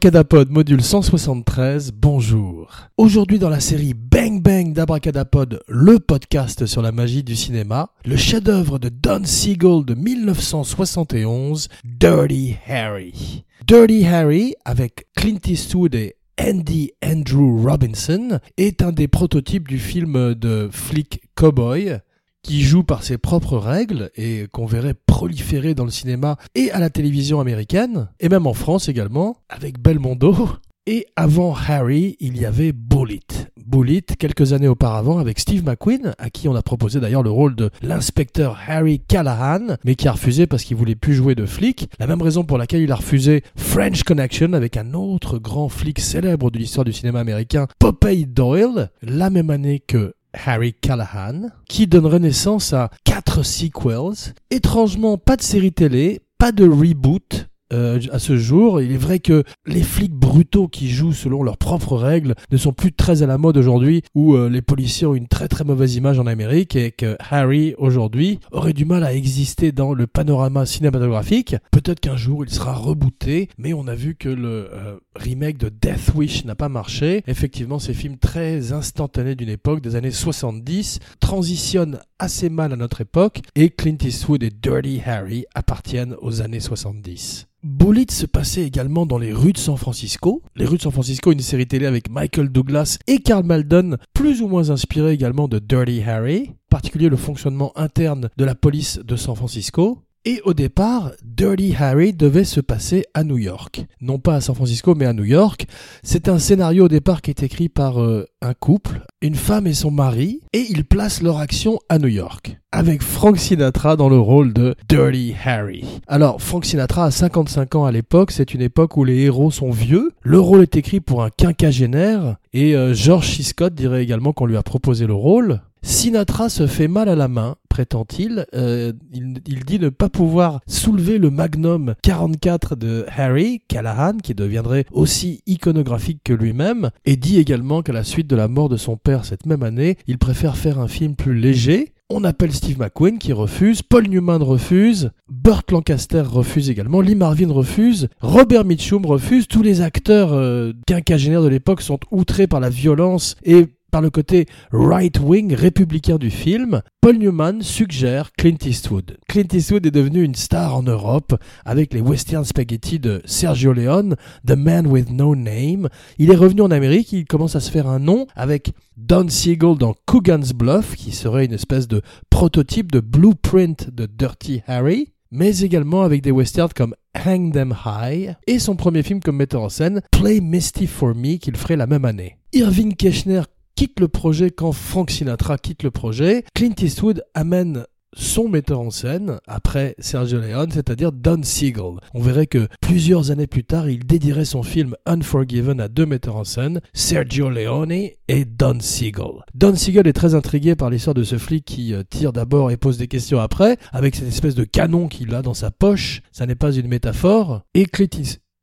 Abracadapod module 173, bonjour. Aujourd'hui dans la série Bang Bang d'Abracadapod, le podcast sur la magie du cinéma, le chef-d'œuvre de Don Siegel de 1971, Dirty Harry. Dirty Harry, avec Clint Eastwood et Andy Andrew Robinson, est un des prototypes du film de flic cowboy qui joue par ses propres règles et qu'on verrait proliférer dans le cinéma et à la télévision américaine, et même en France également, avec Belmondo. Et avant Harry, il y avait Bullet. Bullet, quelques années auparavant, avec Steve McQueen, à qui on a proposé d'ailleurs le rôle de l'inspecteur Harry Callahan, mais qui a refusé parce qu'il voulait plus jouer de flic. La même raison pour laquelle il a refusé French Connection avec un autre grand flic célèbre de l'histoire du cinéma américain, Popeye Doyle, la même année que Harry Callahan, qui donnerait naissance à quatre sequels. Étrangement, pas de série télé, pas de reboot, euh, à ce jour. Il est vrai que les flics brutaux qui jouent selon leurs propres règles ne sont plus très à la mode aujourd'hui, où euh, les policiers ont une très très mauvaise image en Amérique et que Harry aujourd'hui aurait du mal à exister dans le panorama cinématographique. Peut-être qu'un jour il sera rebooté, mais on a vu que le euh, remake de Death Wish n'a pas marché. Effectivement, ces films très instantanés d'une époque, des années 70, transitionnent assez mal à notre époque et Clint Eastwood et Dirty Harry appartiennent aux années 70. Bullet se passait également dans les rues de San Francisco. Les rues de San Francisco, une série télé avec Michael Douglas et Carl Malden, plus ou moins inspirée également de Dirty Harry, particulier le fonctionnement interne de la police de San Francisco. Et au départ, Dirty Harry devait se passer à New York. Non pas à San Francisco, mais à New York. C'est un scénario au départ qui est écrit par euh, un couple, une femme et son mari, et ils placent leur action à New York. Avec Frank Sinatra dans le rôle de Dirty Harry. Alors, Frank Sinatra a 55 ans à l'époque, c'est une époque où les héros sont vieux. Le rôle est écrit pour un quinquagénaire, et euh, George C. Scott dirait également qu'on lui a proposé le rôle. Sinatra se fait mal à la main, prétend-il. Euh, il, il, dit ne pas pouvoir soulever le magnum 44 de Harry Callahan, qui deviendrait aussi iconographique que lui-même, et dit également qu'à la suite de la mort de son père cette même année, il préfère faire un film plus léger. On appelle Steve McQueen qui refuse, Paul Newman refuse, Burt Lancaster refuse également, Lee Marvin refuse, Robert Mitchum refuse, tous les acteurs euh, quinquagénaires de l'époque sont outrés par la violence et par le côté right-wing républicain du film, Paul Newman suggère Clint Eastwood. Clint Eastwood est devenu une star en Europe avec les western spaghetti de Sergio Leone, The Man with No Name. Il est revenu en Amérique, il commence à se faire un nom avec Don Siegel dans Coogan's Bluff, qui serait une espèce de prototype de blueprint de Dirty Harry mais également avec des westerns comme Hang Them High et son premier film comme metteur en scène, Play Misty for Me, qu'il ferait la même année. Irving quitte le projet quand Frank Sinatra quitte le projet. Clint Eastwood amène son metteur en scène après Sergio Leone, c'est-à-dire Don Siegel. On verrait que plusieurs années plus tard, il dédierait son film Unforgiven à deux metteurs en scène, Sergio Leone et Don Siegel. Don Siegel est très intrigué par l'histoire de ce flic qui euh, tire d'abord et pose des questions après, avec cette espèce de canon qu'il a dans sa poche. Ça n'est pas une métaphore. Et Clint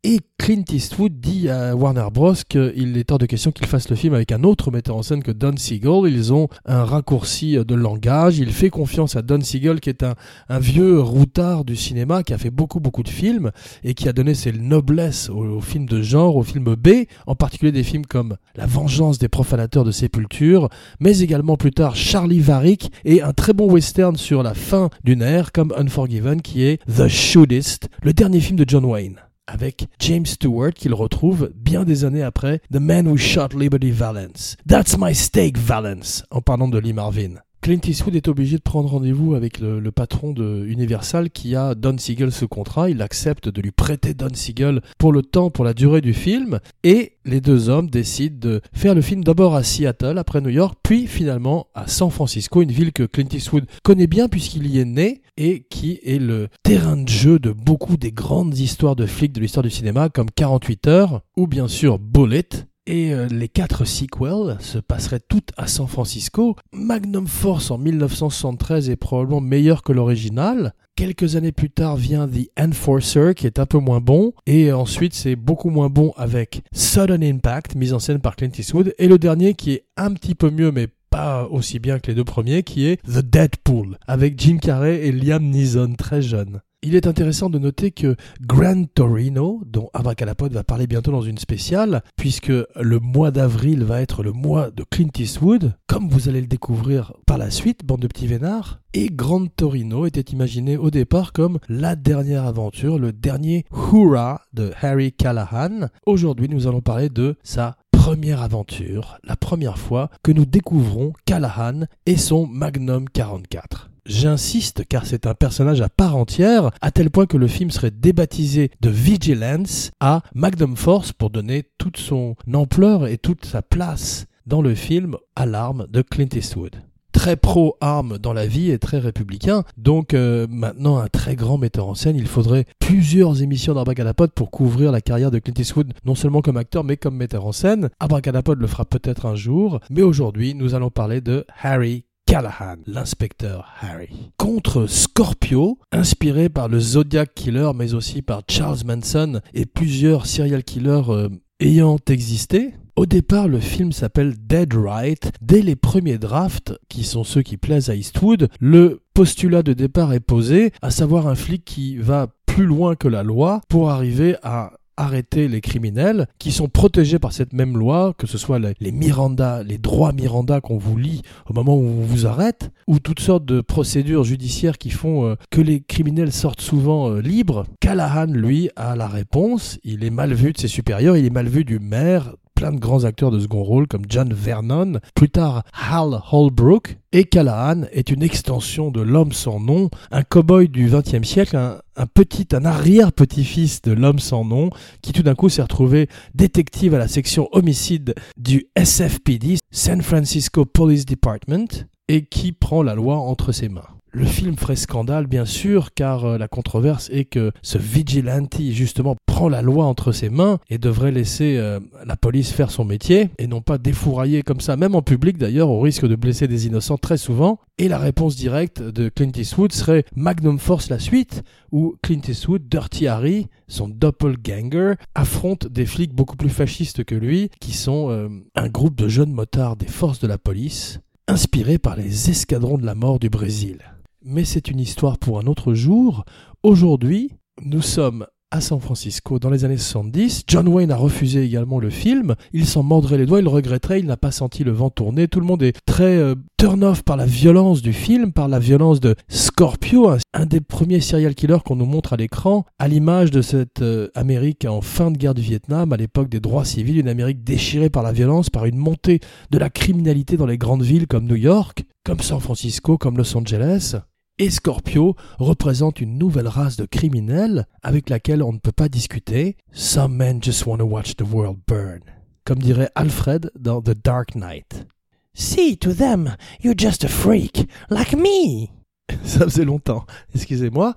et Clint Eastwood dit à Warner Bros. qu'il est hors de question qu'il fasse le film avec un autre metteur en scène que Don Siegel. Ils ont un raccourci de langage. Il fait confiance à Don Siegel, qui est un, un vieux routard du cinéma, qui a fait beaucoup, beaucoup de films et qui a donné ses noblesses aux, films de genre, aux films B, en particulier des films comme La vengeance des profanateurs de sépulture, mais également plus tard Charlie Varick et un très bon western sur la fin d'une ère comme Unforgiven, qui est The Shootist, le dernier film de John Wayne avec James Stewart qu'il retrouve bien des années après The Man Who Shot Liberty Valance. That's my stake, Valance, en parlant de Lee Marvin. Clint Eastwood est obligé de prendre rendez-vous avec le, patron de Universal qui a Don Siegel ce contrat. Il accepte de lui prêter Don Siegel pour le temps, pour la durée du film. Et les deux hommes décident de faire le film d'abord à Seattle, après New York, puis finalement à San Francisco, une ville que Clint Eastwood connaît bien puisqu'il y est né et qui est le terrain de jeu de beaucoup des grandes histoires de flics de l'histoire du cinéma comme 48 heures ou bien sûr Bullet et euh, les quatre sequels se passeraient toutes à San Francisco. Magnum Force en 1973 est probablement meilleur que l'original. Quelques années plus tard vient The Enforcer qui est un peu moins bon. Et ensuite c'est beaucoup moins bon avec Sudden Impact, mise en scène par Clint Eastwood. Et le dernier qui est un petit peu mieux mais pas aussi bien que les deux premiers, qui est The Deadpool, avec Jim Carrey et Liam Neeson très jeunes. Il est intéressant de noter que Gran Torino, dont Abracadapod va parler bientôt dans une spéciale, puisque le mois d'avril va être le mois de Clint Eastwood, comme vous allez le découvrir par la suite, bande de petits vénards, et Gran Torino était imaginé au départ comme la dernière aventure, le dernier hurrah de Harry Callahan. Aujourd'hui, nous allons parler de sa première aventure, la première fois que nous découvrons Callahan et son Magnum 44. J'insiste car c'est un personnage à part entière, à tel point que le film serait débaptisé de Vigilance à Magnum Force pour donner toute son ampleur et toute sa place dans le film à l'arme de Clint Eastwood très pro-armes dans la vie et très républicain. Donc euh, maintenant un très grand metteur en scène, il faudrait plusieurs émissions d'Abracadapod pour couvrir la carrière de Clint Eastwood, non seulement comme acteur mais comme metteur en scène. Abracadapod le fera peut-être un jour, mais aujourd'hui nous allons parler de Harry Callahan, l'inspecteur Harry, contre Scorpio, inspiré par le Zodiac Killer, mais aussi par Charles Manson et plusieurs serial killers euh, ayant existé. Au départ, le film s'appelle Dead Right. Dès les premiers drafts, qui sont ceux qui plaisent à Eastwood, le postulat de départ est posé, à savoir un flic qui va plus loin que la loi pour arriver à arrêter les criminels qui sont protégés par cette même loi, que ce soit les Miranda, les droits Miranda qu'on vous lit au moment où on vous arrête, ou toutes sortes de procédures judiciaires qui font euh, que les criminels sortent souvent euh, libres. Callahan, lui, a la réponse. Il est mal vu de ses supérieurs, il est mal vu du maire, plein de grands acteurs de second rôle comme John Vernon, plus tard Hal Holbrook, et Callahan est une extension de l'homme sans nom, un cow-boy du XXe siècle, un, petit, un arrière-petit-fils de l'homme sans nom, qui tout d'un coup s'est retrouvé détective à la section homicide du SFPD, San Francisco Police Department, et qui prend la loi entre ses mains. Le film ferait scandale, bien sûr, car euh, la controverse est que ce vigilante, justement, prend la loi entre ses mains et devrait laisser euh, la police faire son métier et non pas défourailler comme ça, même en public d'ailleurs, au risque de blesser des innocents très souvent. Et la réponse directe de Clint Eastwood serait Magnum Force la suite, où Clint Eastwood, Dirty Harry, son doppelganger, affronte des flics beaucoup plus fascistes que lui, qui sont euh, un groupe de jeunes motards des forces de la police, inspirés par les escadrons de la mort du Brésil mais c'est une histoire pour un autre jour. Aujourd'hui, nous sommes à San Francisco dans les années 70. John Wayne a refusé également le film. Il s'en mordrait les doigts, il regretterait, il n'a pas senti le vent tourner. Tout le monde est très euh, turn-off par la violence du film, par la violence de Scorpio, un, des premiers serial killers qu'on nous montre à l'écran, à l'image de cette euh, Amérique en fin de guerre du Vietnam, à l'époque des droits civils, une Amérique déchirée par la violence, par une montée de la criminalité dans les grandes villes comme New York, comme San Francisco, comme Los Angeles et Scorpio représente une nouvelle race de criminels avec laquelle on ne peut pas discuter. Some men just want to watch the world burn. Comme dirait Alfred dans The Dark Knight. See, to them, you're just a freak, like me. Ça faisait longtemps, excusez-moi.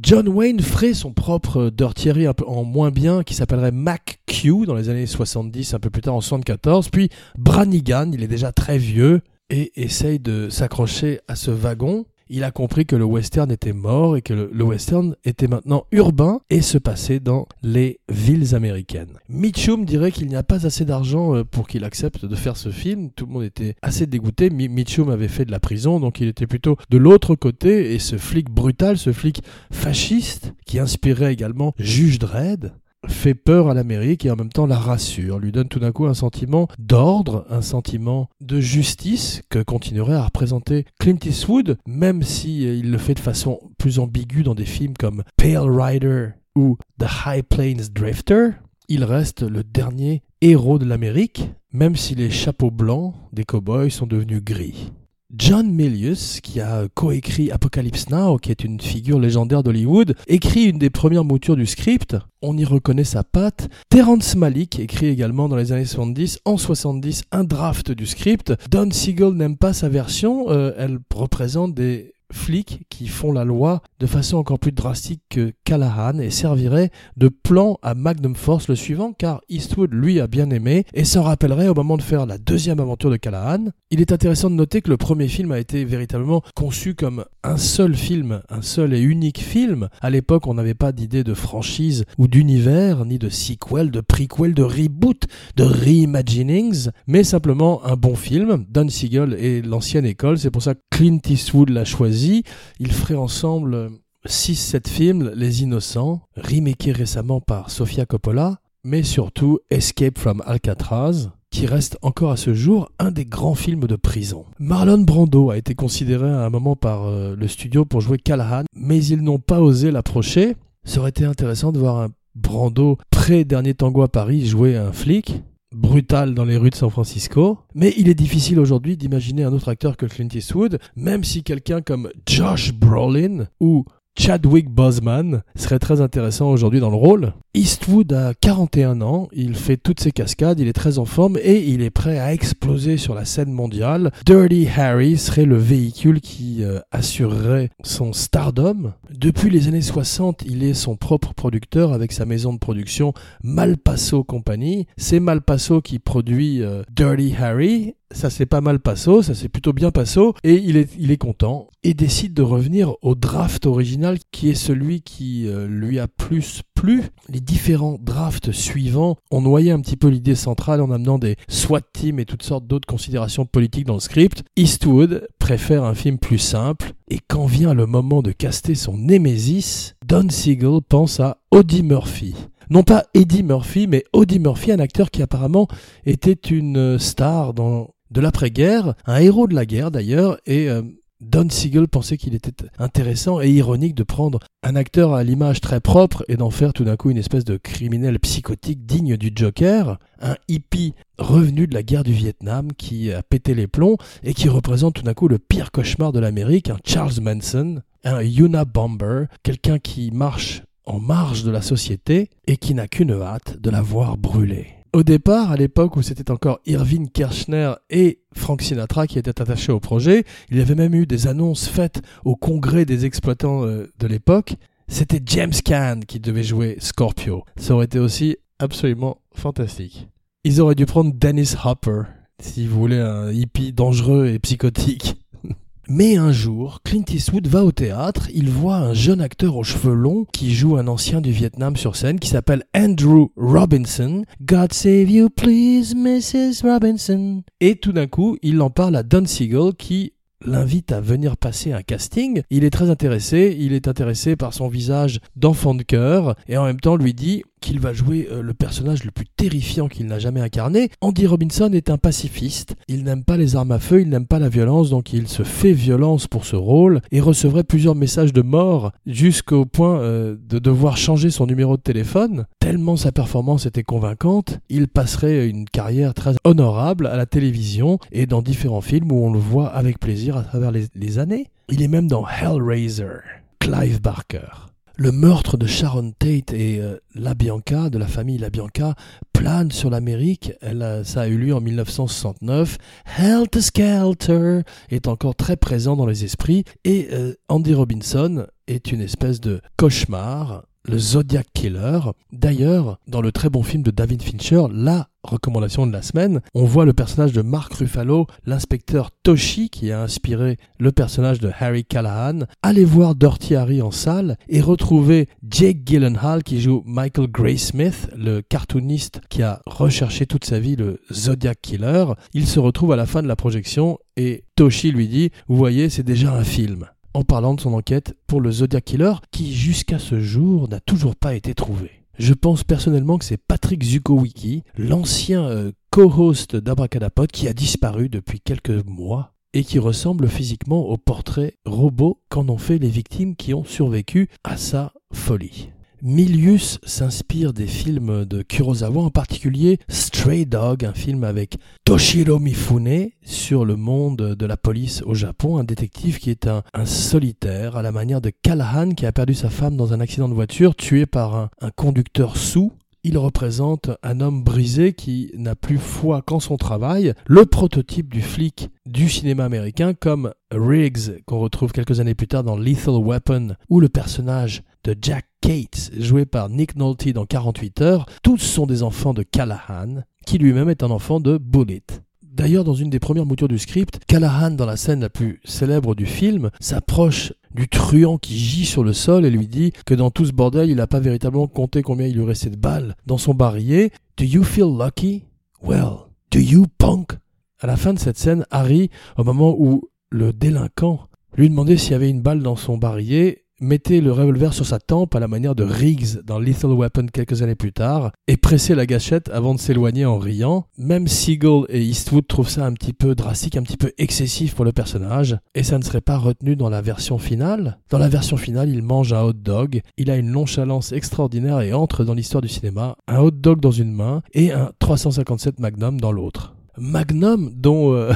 John Wayne ferait son propre Dirty un peu en moins bien qui s'appellerait Mac Q dans les années 70, un peu plus tard en 74. Puis Branigan, il est déjà très vieux et essaye de s'accrocher à ce wagon il a compris que le western était mort et que le, western était maintenant urbain et se passait dans les villes américaines. Mitchum dirait qu'il n'y a pas assez d'argent euh, pour qu'il accepte de faire ce film. Tout le monde était assez dégoûté. Mitchum avait fait de la prison, donc il était plutôt de l'autre côté. Et ce flic brutal, ce flic fasciste, qui inspirait également Juge Dredd, fait peur à l'Amérique et en même temps la rassure, lui donne tout d'un coup un sentiment d'ordre, un sentiment de justice que continuerait à représenter Clint Eastwood, même si euh, il le fait de façon plus ambiguë dans des films comme Pale Rider ou The High Plains Drifter. Il reste le dernier héros de l'Amérique, même si les chapeaux blancs des cowboys sont devenus gris. John Milius, qui a coécrit Apocalypse Now, qui est une figure légendaire d'Hollywood, écrit une des premières moutures du script. On y reconnaît sa patte. Terrence Malick écrit également dans les années 70, en 70, un draft du script. Don Siegel n'aime pas sa version. Euh, elle représente des flics qui font la loi de façon encore plus drastique que Callahan et servirait de plan à Magnum Force le suivant car Eastwood lui a bien aimé et s'en rappellerait au moment de faire la deuxième aventure de Callahan. Il est intéressant de noter que le premier film a été véritablement conçu comme un seul film, un seul et unique film. À l'époque, on n'avait pas d'idée de franchise ou d'univers, ni de sequel, de prequel, de reboot, de reimaginings, mais simplement un bon film. Don Siegel et l'ancienne école, c'est pour ça que Clint Eastwood l'a choisi il ferait ensemble 6-7 films, Les Innocents, remaké récemment par Sofia Coppola, mais surtout Escape from Alcatraz, qui reste encore à ce jour un des grands films de prison. Marlon Brando a été considéré à un moment par euh, le studio pour jouer Callahan, mais ils n'ont pas osé l'approcher. Ça aurait été intéressant de voir un Brando pré-dernier tango à Paris jouer un flic, brutal dans les rues de San Francisco. Mais il est difficile aujourd'hui d'imaginer un autre acteur que Clint Eastwood, même si quelqu'un comme Josh Brolin ou Chadwick Boseman serait très intéressant aujourd'hui dans le rôle. Eastwood a 41 ans, il fait toutes ses cascades, il est très en forme et il est prêt à exploser sur la scène mondiale. Dirty Harry serait le véhicule qui euh, assurerait son stardom. Depuis les années 60, il est son propre producteur avec sa maison de production Malpasso Company. C'est Malpasso qui produit euh, Dirty Harry ça s'est pas mal passé, ça s'est plutôt bien passé, et il est, il est content, et décide de revenir au draft original qui est celui qui euh, lui a plus plu. Les différents drafts suivants ont noyé un petit peu l'idée centrale en amenant des SWAT teams et toutes sortes d'autres considérations politiques dans le script. Eastwood préfère un film plus simple, et quand vient le moment de caster son némésis, Don Siegel pense à Audie Murphy non pas Eddie Murphy, mais Audie Murphy, un acteur qui apparemment était une star dans de l'après-guerre, un héros de la guerre d'ailleurs, et euh, Don Siegel pensait qu'il était intéressant et ironique de prendre un acteur à l'image très propre et d'en faire tout d'un coup une espèce de criminel psychotique digne du Joker, un hippie revenu de la guerre du Vietnam qui a pété les plombs et qui représente tout d'un coup le pire cauchemar de l'Amérique, un Charles Manson, un Yuna Bomber, quelqu'un qui marche en marge de la société et qui n'a qu'une hâte de la voir brûler. Au départ, à l'époque où c'était encore Irving Kirchner et Frank Sinatra qui étaient attachés au projet, il y avait même eu des annonces faites au congrès des exploitants euh, de l'époque. C'était James Caan qui devait jouer Scorpio. Ça aurait été aussi absolument fantastique. Ils auraient dû prendre Dennis Hopper, si vous voulez un hippie dangereux et psychotique. Mais un jour, Clint Eastwood va au théâtre, il voit un jeune acteur aux cheveux longs qui joue un ancien du Vietnam sur scène qui s'appelle Andrew Robinson. God save you please, Mrs. Robinson. Et tout d'un coup, il en parle à Don Siegel qui l'invite à venir passer un casting. Il est très intéressé, il est intéressé par son visage d'enfant de cœur et en même temps lui dit qu'il va jouer euh, le personnage le plus terrifiant qu'il n'a jamais incarné. Andy Robinson est un pacifiste, il n'aime pas les armes à feu, il n'aime pas la violence, donc il se fait violence pour ce rôle et recevrait plusieurs messages de mort jusqu'au point euh, de devoir changer son numéro de téléphone. Tellement sa performance était convaincante, il passerait une carrière très honorable à la télévision et dans différents films où on le voit avec plaisir à travers les, les années. Il est même dans Hellraiser, Clive Barker. Le meurtre de Sharon Tate et euh, La Bianca, de la famille La Bianca, plane sur l'Amérique. ça a eu lieu en 1969. Helter Skelter est encore très présent dans les esprits. Et euh, Andy Robinson est une espèce de cauchemar le Zodiac Killer. D'ailleurs, dans le très bon film de David Fincher, la recommandation de la semaine, on voit le personnage de Mark Ruffalo, l'inspecteur Toshi, qui a inspiré le personnage de Harry Callahan, aller voir Dirty Harry en salle et retrouver Jake Gyllenhaal qui joue Michael Graysmith, le cartooniste qui a recherché toute sa vie le Zodiac Killer. Il se retrouve à la fin de la projection et Toshi lui dit, vous voyez, c'est déjà un film en parlant de son enquête pour le Zodiac Killer qui jusqu'à ce jour n'a toujours pas été trouvé. Je pense personnellement que c'est Patrick Zukowicki, l'ancien euh, co-host d'Abracadapod qui a disparu depuis quelques mois et qui ressemble physiquement au portrait robot qu'en ont fait les victimes qui ont survécu à sa folie. Milius s'inspire des films de Kurosawa, en particulier Stray Dog, un film avec Toshiro Mifune sur le monde de la police au Japon, un détective qui est un, solitaire à la manière de Callahan qui a perdu sa femme dans un accident de voiture, tué par un, un conducteur sous. Il représente un homme brisé qui n'a plus foi qu'en son travail, le prototype du flic du cinéma américain comme Riggs qu'on retrouve quelques années plus tard dans Lethal Weapon ou le personnage de Jack Cates joué par Nick Nolte dans 48 heures, tous sont des enfants de Callahan qui lui-même est un enfant de Bullet. D'ailleurs, dans une des premières moutures du script, Callahan, dans la scène la plus célèbre du film, s'approche du truand qui gît sur le sol et lui dit que dans tout ce bordel, il n'a pas véritablement compté combien il lui restait de balles dans son barillet. Do you feel lucky? Well, do you punk? À la fin de cette scène, Harry, au moment où le délinquant lui demandait s'il y avait une balle dans son barillet, mettait le revolver sur sa tempe à la manière de Riggs dans Lethal Weapon quelques années plus tard et pressait la gâchette avant de s'éloigner en riant. Même Siegel et Eastwood trouvent ça un petit peu drastique, un petit peu excessif pour le personnage et ça ne serait pas retenu dans la version finale. Dans la version finale, il mange un hot dog, il a une nonchalance extraordinaire et entre dans l'histoire du cinéma, un hot dog dans une main et un 357 Magnum dans l'autre. Magnum dont euh,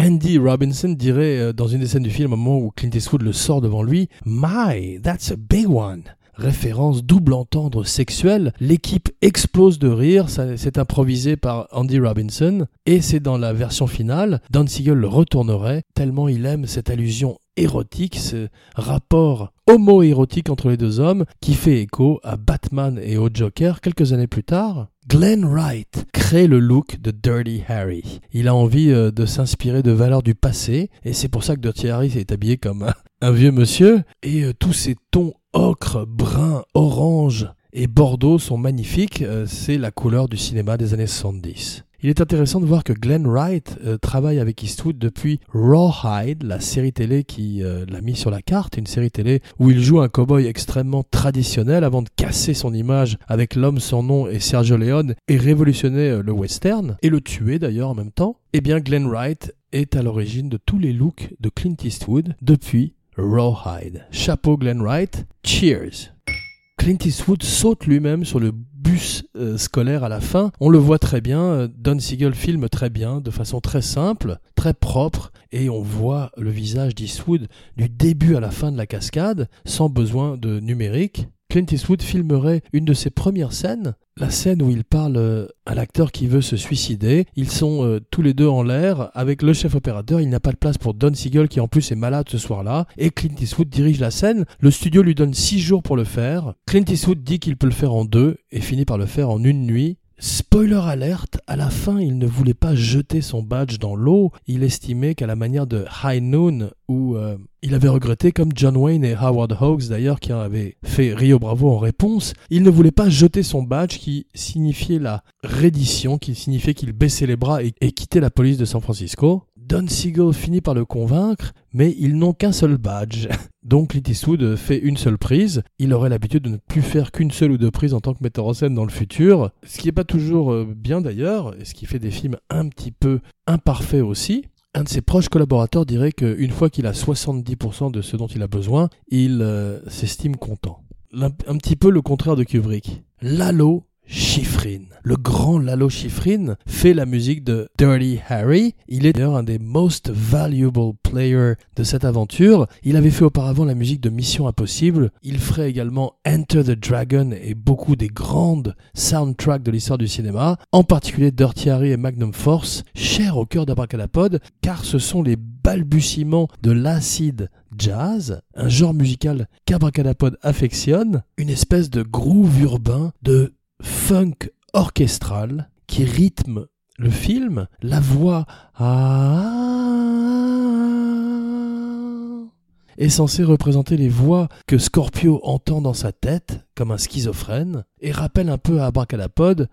Andy Robinson dirait euh, dans une des scènes du film, au moment où Clint Eastwood le sort devant lui, My, that's a big one. Référence double entendre sexuelle, l'équipe explose de rire, c'est improvisé par Andy Robinson, et c'est dans la version finale, Don Siegel le retournerait, tellement il aime cette allusion érotique, ce rapport homo-érotique entre les deux hommes, qui fait écho à Batman et au Joker quelques années plus tard. Glenn Wright crée le look de Dirty Harry. Il a envie euh, de s'inspirer de valeurs du passé, et c'est pour ça que Dirty Harry s'est habillé comme un, vieux monsieur, et euh, tous ces tons ocre, brun, orange et bordeaux sont magnifiques, euh, c'est la couleur du cinéma des années 70. Il est intéressant de voir que Glenn Wright euh, travaille avec Eastwood depuis Rawhide, la série télé qui euh, l'a mis sur la carte, une série télé où il joue un cowboy extrêmement traditionnel avant de casser son image avec l'homme sans nom et Sergio Leone et révolutionner le western et le tuer d'ailleurs en même temps. Eh bien, Glenn Wright est à l'origine de tous les looks de Clint Eastwood depuis Rawhide. Chapeau Glenn Wright, cheers. Clint Eastwood saute lui-même sur le bus euh, scolaire à la fin. On le voit très bien, euh, Don Siegel filme très bien, de façon très simple, très propre, et on voit le visage d'Eastwood du début à la fin de la cascade, sans besoin de numérique. Clint Eastwood filmerait une de ses premières scènes, la scène où il parle euh, à l'acteur qui veut se suicider. Ils sont euh, tous les deux en l'air avec le chef opérateur. Il n'y a pas de place pour Don Siegel qui en plus est malade ce soir-là. Et Clint Eastwood dirige la scène. Le studio lui donne six jours pour le faire. Clint Eastwood dit qu'il peut le faire en deux et finit par le faire en une nuit. Spoiler alerte, à la fin, il ne voulait pas jeter son badge dans l'eau. Il estimait qu'à la manière de High Noon, où euh, il avait regretté, comme John Wayne et Howard Hawks d'ailleurs, qui avaient fait Rio Bravo en réponse, il ne voulait pas jeter son badge qui signifiait la reddition, qui signifiait qu'il baissait les bras et quittait la police de San Francisco. Don Siegel finit par le convaincre, mais ils n'ont qu'un seul badge. Donc Clint fait une seule prise. Il aurait l'habitude de ne plus faire qu'une seule ou deux prises en tant que metteur en scène dans le futur, ce qui n'est pas toujours euh, bien d'ailleurs, et ce qui fait des films un petit peu imparfaits aussi. Un de ses proches collaborateurs dirait qu'une fois qu'il a 70% de ce dont il a besoin, il euh, s'estime content. Un petit peu le contraire de Kubrick. Lalo Schifrin. Le grand Lalo Schifrin fait la musique de Dirty Harry. Il est d'ailleurs un des most valuable players de cette aventure. Il avait fait auparavant la musique de Mission Impossible. Il ferait également Enter the Dragon et beaucoup des grandes soundtracks de l'histoire du cinéma, en particulier Dirty Harry et Magnum Force, chers au cœur d'Abracadapod, car ce sont les balbutiements de l'acid jazz, un genre musical qu'Abracadapod affectionne, une espèce de groove urbain, de funk orchestral qui rythme le film, la voix. Est censée représenter les voix que Scorpio entend dans sa tête, comme un schizophrène, et rappelle un peu à Abracadapod.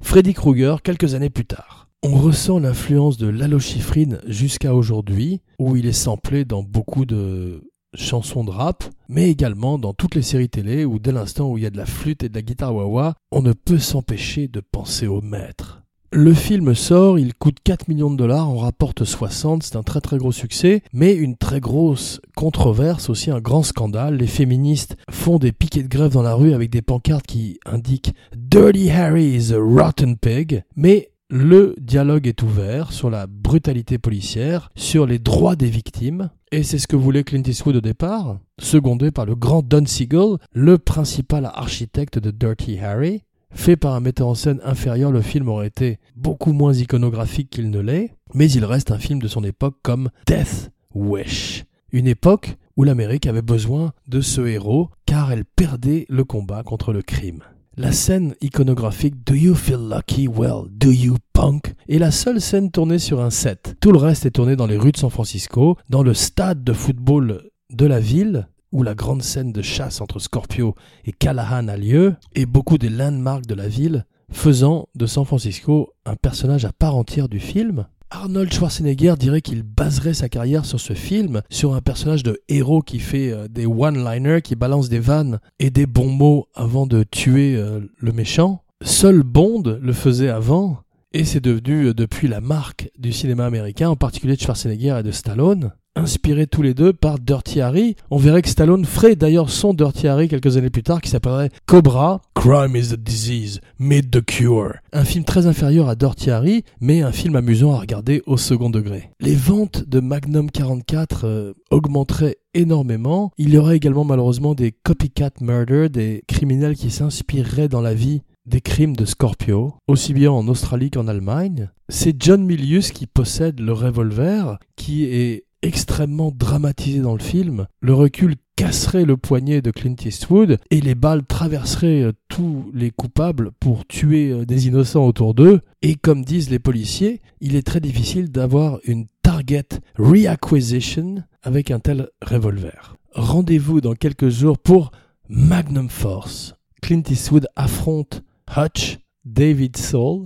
Freddy Krueger quelques années plus tard. On ressent l'influence de l'alochifrine jusqu'à aujourd'hui, où il est samplé dans beaucoup de chansons de rap, mais également dans toutes les séries télé où dès l'instant où il y a de la flûte et de la guitare wah on ne peut s'empêcher de penser au maître. Le film sort, il coûte 4 millions de dollars, on rapporte 60, c'est un très très gros succès, mais une très grosse controverse, aussi un grand scandale. Les féministes font des piquets de grève dans la rue avec des pancartes qui indiquent Dirty Harry is a rotten pig, mais le dialogue est ouvert sur la brutalité policière, sur les droits des victimes, et c'est ce que voulait Clint Eastwood au départ, secondé par le grand Don Siegel, le principal architecte de Dirty Harry. Fait par un metteur en scène inférieur, le film aurait été beaucoup moins iconographique qu'il ne l'est, mais il reste un film de son époque comme Death Wish. Une époque où l'Amérique avait besoin de ce héros car elle perdait le combat contre le crime. La scène iconographique Do You Feel Lucky? Well, Do You Punk? est la seule scène tournée sur un set. Tout le reste est tourné dans les rues de San Francisco, dans le stade de football de la ville, où la grande scène de chasse entre Scorpio et Callahan a lieu, et beaucoup des landmarks de la ville, faisant de San Francisco un personnage à part entière du film. Arnold Schwarzenegger dirait qu'il baserait sa carrière sur ce film, sur un personnage de héros qui fait euh, des one-liners, qui balance des vannes et des bons mots avant de tuer euh, le méchant. Seul Bond le faisait avant, et c'est devenu euh, depuis la marque du cinéma américain, en particulier de Schwarzenegger et de Stallone inspirés tous les deux par Dirty Harry. On verrait que Stallone ferait d'ailleurs son Dirty Harry quelques années plus tard qui s'appellerait Cobra, Crime is a Disease, Meet the Cure. Un film très inférieur à Dirty Harry, mais un film amusant à regarder au second degré. Les ventes de Magnum 44 euh, augmenteraient énormément. Il y aurait également malheureusement des copycat murder, des criminels qui s'inspireraient dans la vie des crimes de Scorpio, aussi bien en Australie qu'en Allemagne. C'est John Milius qui possède le revolver, qui est extrêmement dramatisé dans le film. Le recul casserait le poignet de Clint Eastwood et les balles traverseraient euh, tous les coupables pour tuer euh, des innocents autour d'eux. Et comme disent les policiers, il est très difficile d'avoir une target reacquisition avec un tel revolver. Rendez-vous dans quelques jours pour Magnum Force. Clint Eastwood affronte Hutch, David Soul,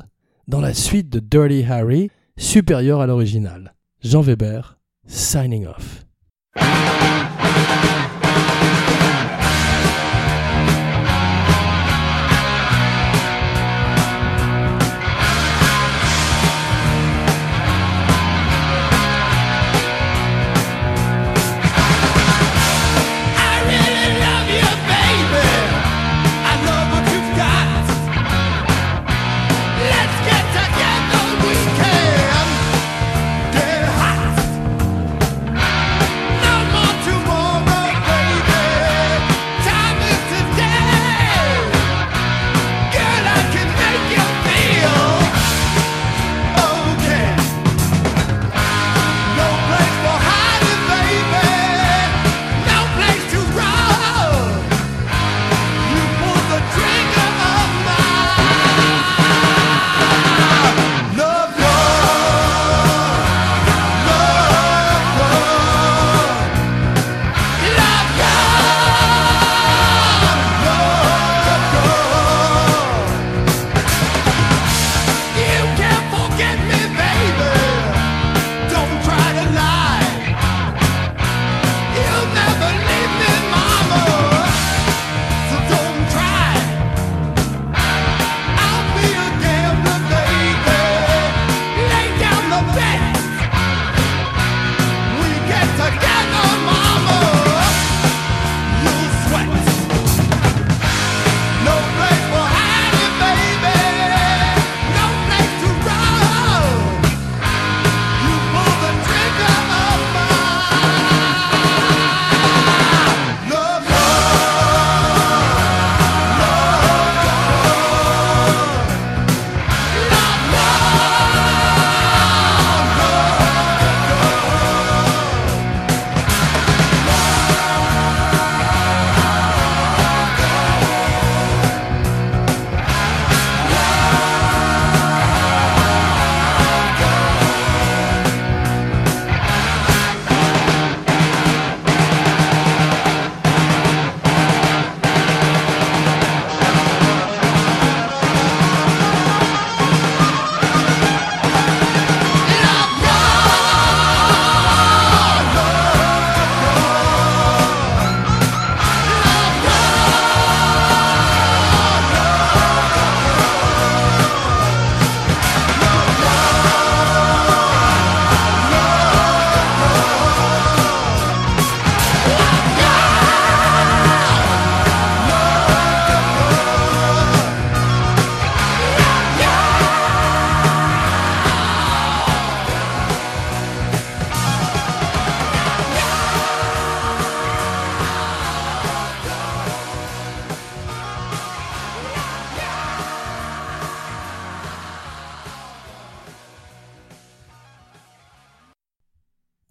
dans la suite de Dirty Harry, supérieure à l'original. Jean Weber, signing off.